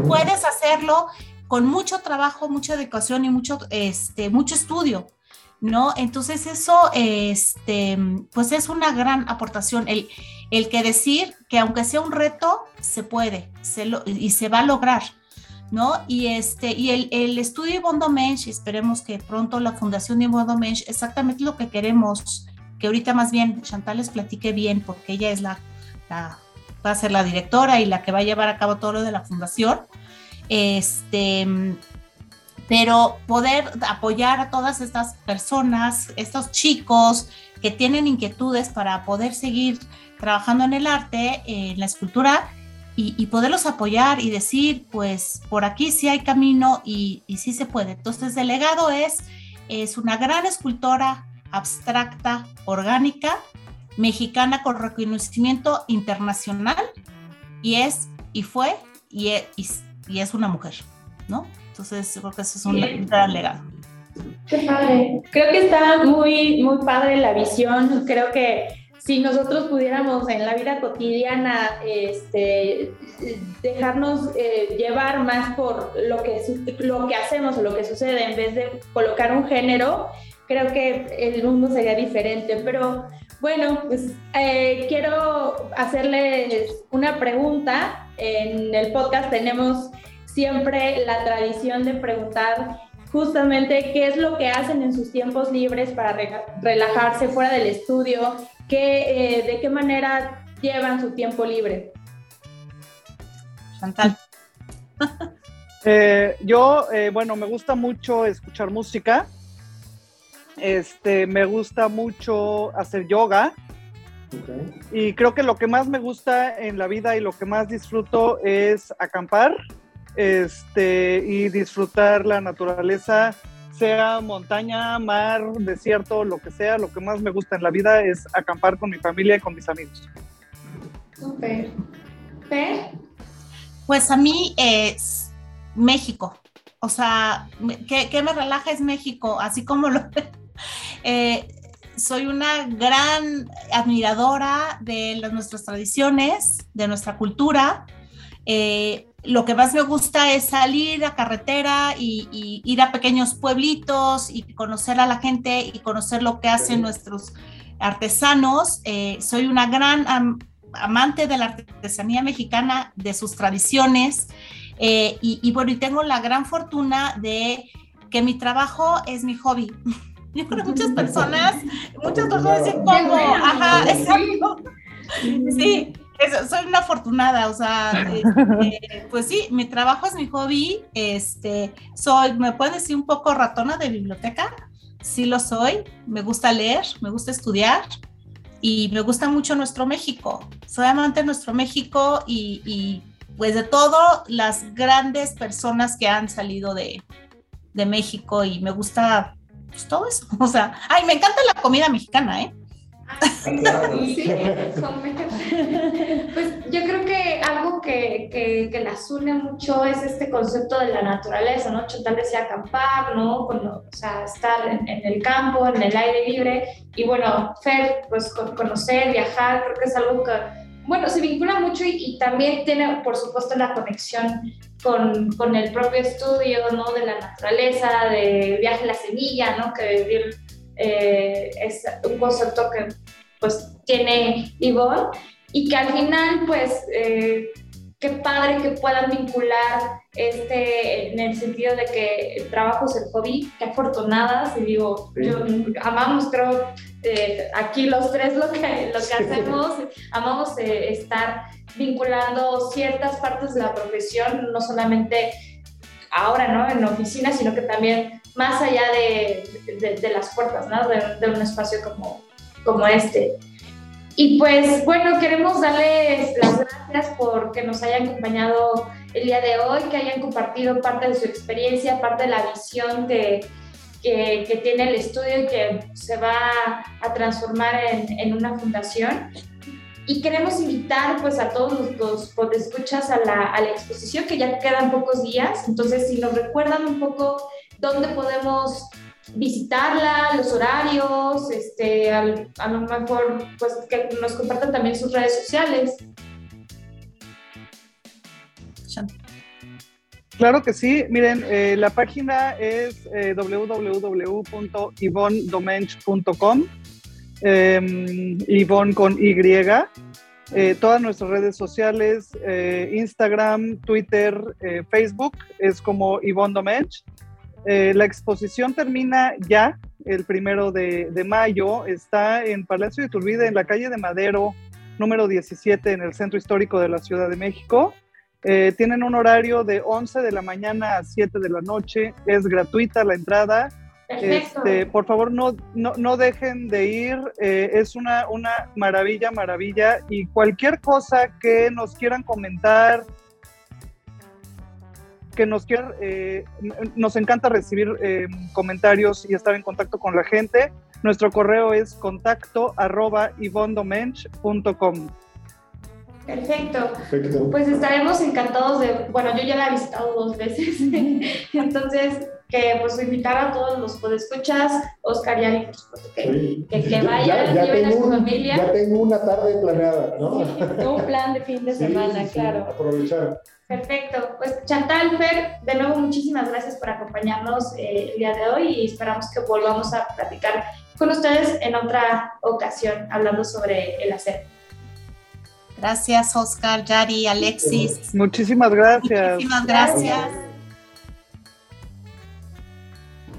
puedes hacerlo con mucho trabajo, mucha educación y mucho, este, mucho estudio. ¿no? Entonces eso, este, pues es una gran aportación, el, el que decir que aunque sea un reto, se puede se lo, y se va a lograr, ¿no? Y, este, y el, el estudio Bondo Mensch, esperemos que pronto la fundación de Bondo Mensch, exactamente lo que queremos, que ahorita más bien Chantal les platique bien, porque ella es la, la, va a ser la directora y la que va a llevar a cabo todo lo de la fundación, este pero poder apoyar a todas estas personas, estos chicos que tienen inquietudes para poder seguir trabajando en el arte, en la escultura, y, poderlos apoyar y decir, pues por aquí sí hay camino y, y sí se puede. Entonces, el legado es, es una gran escultora abstracta, orgánica, mexicana con reconocimiento internacional, y es, y fue, y es, y es una mujer, ¿no? Entonces, creo que eso es un gran legado. Qué padre. Creo que está muy, muy padre la visión. Creo que si nosotros pudiéramos en la vida cotidiana este, dejarnos eh, llevar más por lo que, lo que hacemos o lo que sucede en vez de colocar un género, creo que el mundo sería diferente. Pero bueno, pues eh, quiero hacerles una pregunta. En el podcast tenemos siempre la tradición de preguntar justamente qué es lo que hacen en sus tiempos libres para relajarse fuera del estudio, qué, eh, de qué manera llevan su tiempo libre. Chantal. *laughs* Eh, yo, eh, bueno, me gusta mucho escuchar música. Este, me gusta mucho hacer yoga. Y creo que lo que más me gusta en la vida y lo que más disfruto es acampar este, y disfrutar la naturaleza, sea montaña, mar, desierto, lo que sea, lo que más me gusta en la vida es acampar con mi familia y con mis amigos. Súper. Pues a mí es México. O sea, ¿qué, me relaja es México? Así como lo... *laughs* Eh, soy una gran admiradora de nuestras tradiciones, de nuestra cultura. Eh, lo que más me gusta es salir a carretera y, ir a pequeños pueblitos y conocer a la gente y conocer lo que hacen nuestros artesanos. Eh, soy una gran amante de la artesanía mexicana, de sus tradiciones eh, y, bueno, y tengo la gran fortuna de que mi trabajo es mi hobby. *laughs* Yo creo que muchas *laughs* personas, muchas personas dicen, ¿cómo? Ajá, exacto. Sí, soy una afortunada, o sea, este, *laughs* pues sí, mi trabajo es mi hobby, este, soy, me puedes decir un poco ratona de biblioteca, sí lo soy, me gusta leer, me gusta estudiar y me gusta mucho nuestro México, soy amante de nuestro México y, pues de todas las grandes personas que han salido de, de México y me gusta pues, todo eso, *laughs* o sea, ay, me encanta la comida mexicana, ¿eh? Pues yo creo que algo que, que, que, las une mucho es este concepto de la naturaleza, ¿no? Chantal decía acampar, ¿no? o sea, estar en, el campo, en el aire libre. Y bueno, Fer, pues conocer, viajar, creo que es algo que, bueno, se vincula mucho y, también tiene, por supuesto, la conexión con, con, el propio estudio, ¿no? De la naturaleza, de viaje a la semilla, ¿no? Que vivir eh, es un concepto que pues tiene Ivonne y que al final pues eh, qué padre que puedan vincular este en el sentido de que el trabajo es el hobby, qué afortunadas, y digo, yo amamos, creo, eh, aquí los tres lo que, lo que hacemos, amamos eh, estar vinculando ciertas partes de la profesión, no solamente ahora, ¿no? En oficina, sino que también más allá de, de, las puertas, ¿no? De, un espacio como, como este. Y pues bueno, queremos darles las gracias por que nos hayan acompañado el día de hoy, que hayan compartido parte de su experiencia, parte de la visión que, que, que tiene el estudio y que se va a transformar en, en una fundación. Y queremos invitar pues a todos los, los escuchas a la, a la exposición, que ya quedan pocos días. Entonces, si nos recuerdan un poco dónde podemos visitarla, los horarios, este, a lo mejor pues que nos compartan también sus redes sociales. Claro que sí, miren, eh, la página es eh, www.ivondomench.com, eh, Ivonne con Y, eh, todas nuestras redes sociales, eh, Instagram, Twitter, Facebook, es como Ivonne Domench. Eh, la exposición termina ya el primero de, mayo. Está en Palacio de Turbide, en la calle de Madero, número 17, en el centro histórico de la Ciudad de México. Eh, tienen un horario de 11 de la mañana a 7 de la noche. Es gratuita la entrada. Este, por favor, no, no, dejen de ir. Eh, es una, una maravilla, maravilla. Y cualquier cosa que nos quieran comentar, que nos eh, nos encanta recibir eh, comentarios y estar en contacto con la gente. Nuestro correo es contacto arroba Perfecto. Perfecto. Pues estaremos encantados de, bueno, yo ya la he visitado dos veces, *laughs* entonces que pues invitar a todos los podescuchas, Oscar y Ari, que, que, vayan, ya, lleven a su familia. Ya tengo una tarde planeada, ¿no? un plan de fin de semana, claro. aprovechar. Perfecto. Pues Chantal, Fer, de nuevo muchísimas gracias por acompañarnos eh, el día de hoy y esperamos que volvamos a platicar con ustedes en otra ocasión hablando sobre el hacer. Gracias, Oscar, Yari, Alexis. Muchísimas gracias. Muchísimas gracias.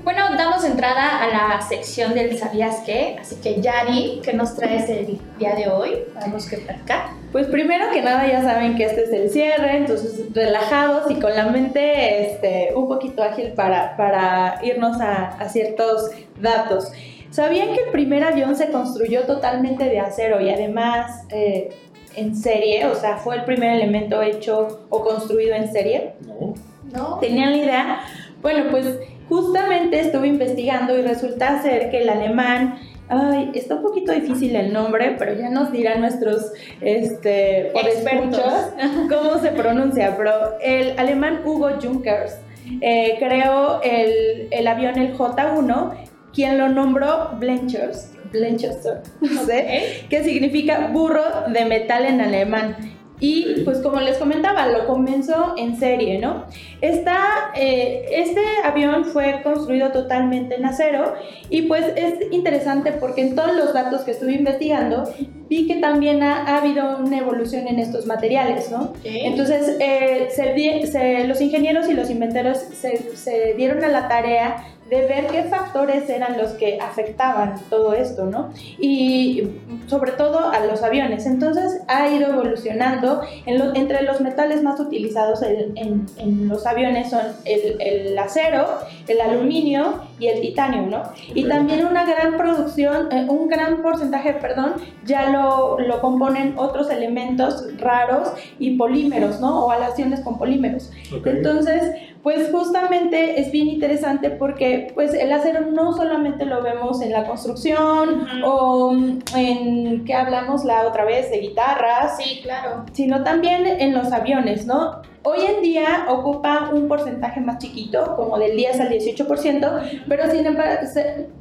Bueno, damos entrada a la sección del ¿Sabías qué? Así que Yari, ¿qué nos traes el día de hoy? Vamos que platicar. Pues primero que nada ya saben que este es el cierre, entonces relajados y con la mente este, un poquito ágil para, para irnos a, a ciertos datos. ¿Sabían que el primer avión se construyó totalmente de acero y además eh, en serie? O sea, fue el primer elemento hecho o construido en serie. No. ¿No? ¿Tenían la idea? Bueno, pues justamente estuve investigando y resulta ser que el alemán, ay, está un poquito difícil el nombre, pero ya nos dirán nuestros este, expertos cómo se pronuncia, pero el alemán Hugo Junkers eh, creó el, el, avión el J1, quien lo nombró Blenchers, Blenchester, no sé, que significa burro de metal en alemán. Y pues como les comentaba, lo comenzó en serie, ¿no? Esta, eh, este avión fue construido totalmente en acero y pues es interesante porque en todos los datos que estuve investigando vi que también ha, habido una evolución en estos materiales, ¿no? Entonces eh, los ingenieros y los inventeros se, se dieron a la tarea de ver qué factores eran los que afectaban todo esto, ¿no? Y sobre todo a los aviones. Entonces ha ido evolucionando. entre los metales más utilizados en, los aviones son el, acero, el aluminio y el titanio, ¿no? Y también una gran producción, eh, un gran porcentaje, perdón, ya lo, lo, componen otros elementos raros y polímeros, ¿no? O aleaciones con polímeros. Entonces, pues justamente es bien interesante porque pues el acero no solamente lo vemos en la construcción o en que hablamos la otra vez de guitarras, sí, claro, sino también en los aviones, ¿no? Hoy en día ocupa un porcentaje más chiquito, como del 10 al 18%, pero sin embargo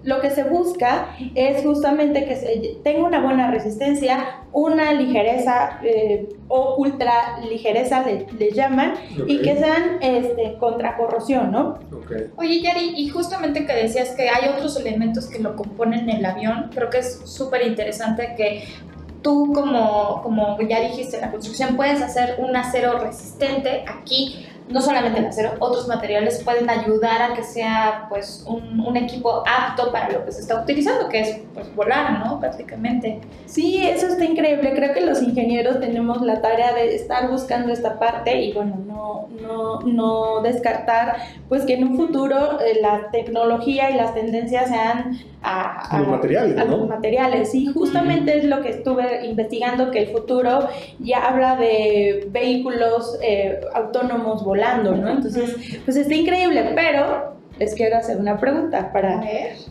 lo que se busca es justamente que se tenga una buena resistencia, una ligereza eh, o ultra ligereza le, llaman, y que sean este, contra corrosión, ¿no? Oye, Yari, y justamente que decías que hay otros elementos que lo componen el avión, creo que es súper interesante que tú como, como ya dijiste, la construcción puedes hacer un acero resistente. Aquí no solamente el acero, otros materiales pueden ayudar a que sea pues un, un, equipo apto para lo que se está utilizando, que es pues volar, ¿no? Prácticamente. Sí, eso está increíble. Creo que los ingenieros tenemos la tarea de estar buscando esta parte y bueno, no, no, no descartar pues que en un futuro eh, la tecnología y las tendencias sean a, a los materiales, a ¿no? los materiales. Y justamente es lo que estuve investigando, que el futuro ya habla de vehículos eh, autónomos volando, ¿no? Entonces, pues está increíble, pero les quiero hacer una pregunta para,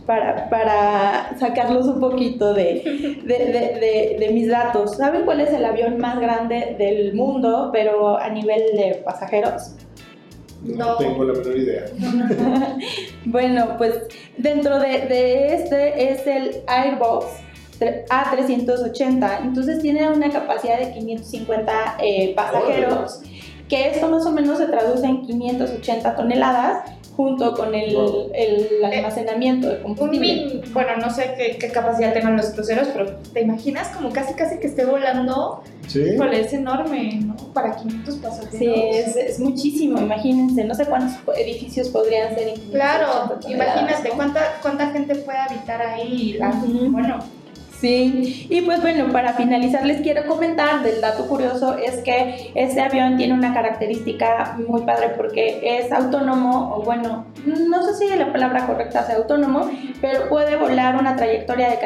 para, para sacarlos un poquito de, de, de, de, mis datos. ¿Saben cuál es el avión más grande del mundo, pero a nivel de pasajeros? No, no. tengo la menor idea. *laughs* bueno, pues dentro de, este es el Airbus A380, entonces tiene una capacidad de 550 eh, pasajeros, que esto más o menos se traduce en 580 toneladas junto con el, wow. el almacenamiento de combustible. Un, bueno, no sé qué, qué, capacidad tengan los cruceros, pero ¿te imaginas como casi casi que esté volando? Sí. Híjole, es enorme, ¿no? Para 500 pasajeros. Sí, es, es, muchísimo, imagínense, no sé cuántos edificios podrían ser. Claro, imagínate ¿no? cuánta, cuánta gente puede habitar ahí. Uh -huh. Bueno, Sí, y pues bueno, para finalizar les quiero comentar del dato curioso es que este avión tiene una característica muy padre porque es autónomo, o bueno, no sé si la palabra correcta sea autónomo, pero puede volar una trayectoria de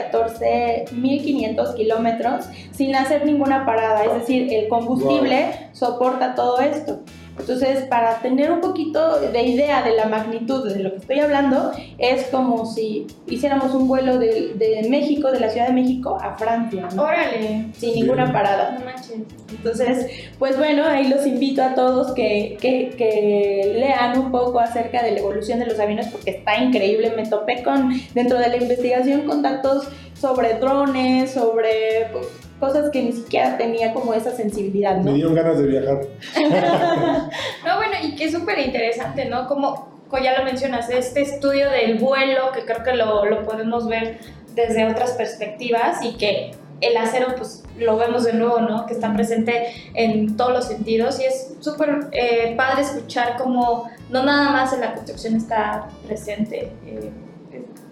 14.500 kilómetros sin hacer ninguna parada, es decir, el combustible soporta todo esto. Entonces, para tener un poquito de idea de la magnitud de lo que estoy hablando, es como si hiciéramos un vuelo de, de México, de la Ciudad de México a Francia. ¿no? Órale. Sin ninguna parada. No manches. Entonces, pues bueno, ahí los invito a todos que, que, que, lean un poco acerca de la evolución de los aviones porque está increíble. Me topé con, dentro de la investigación, con datos sobre drones, sobre pues, cosas que ni siquiera tenía como esa sensibilidad, ¿no? Me dieron ganas de viajar. *laughs* no, bueno, y que es súper interesante, ¿no? Como, como, ya lo mencionas, este estudio del vuelo, que creo que lo, lo podemos ver desde otras perspectivas y que el acero, pues lo vemos de nuevo, ¿no? Que está presente en todos los sentidos y es súper eh, padre escuchar cómo no nada más en la construcción está presente. Eh,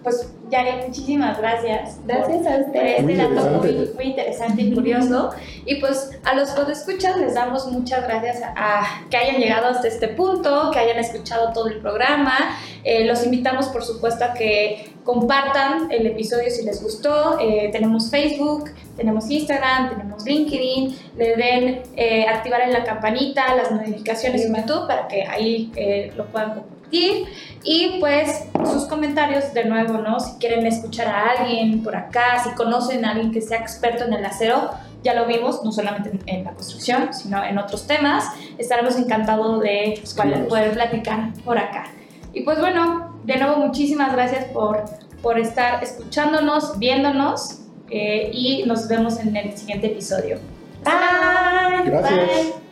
pues Yari, muchísimas gracias. Gracias por, a ustedes. Por este dato muy, muy, interesante y curioso. Y pues a los que escuchan les damos muchas gracias a, a, que hayan llegado hasta este punto, que hayan escuchado todo el programa. Eh, los invitamos, por supuesto, a que compartan el episodio si les gustó. Eh, tenemos Facebook, tenemos Instagram, tenemos LinkedIn. Le den eh, activar en la campanita las notificaciones en YouTube para que ahí eh, lo puedan compartir. Y pues sus comentarios de nuevo, ¿no? Si quieren escuchar a alguien por acá, si conocen a alguien que sea experto en el acero, ya lo vimos, no solamente en, en la construcción, sino en otros temas. Estaremos encantados de pues, poder platicar por acá. Y pues bueno, de nuevo muchísimas gracias por, por estar escuchándonos, viéndonos eh, y nos vemos en el siguiente episodio. Bye. Gracias. Bye.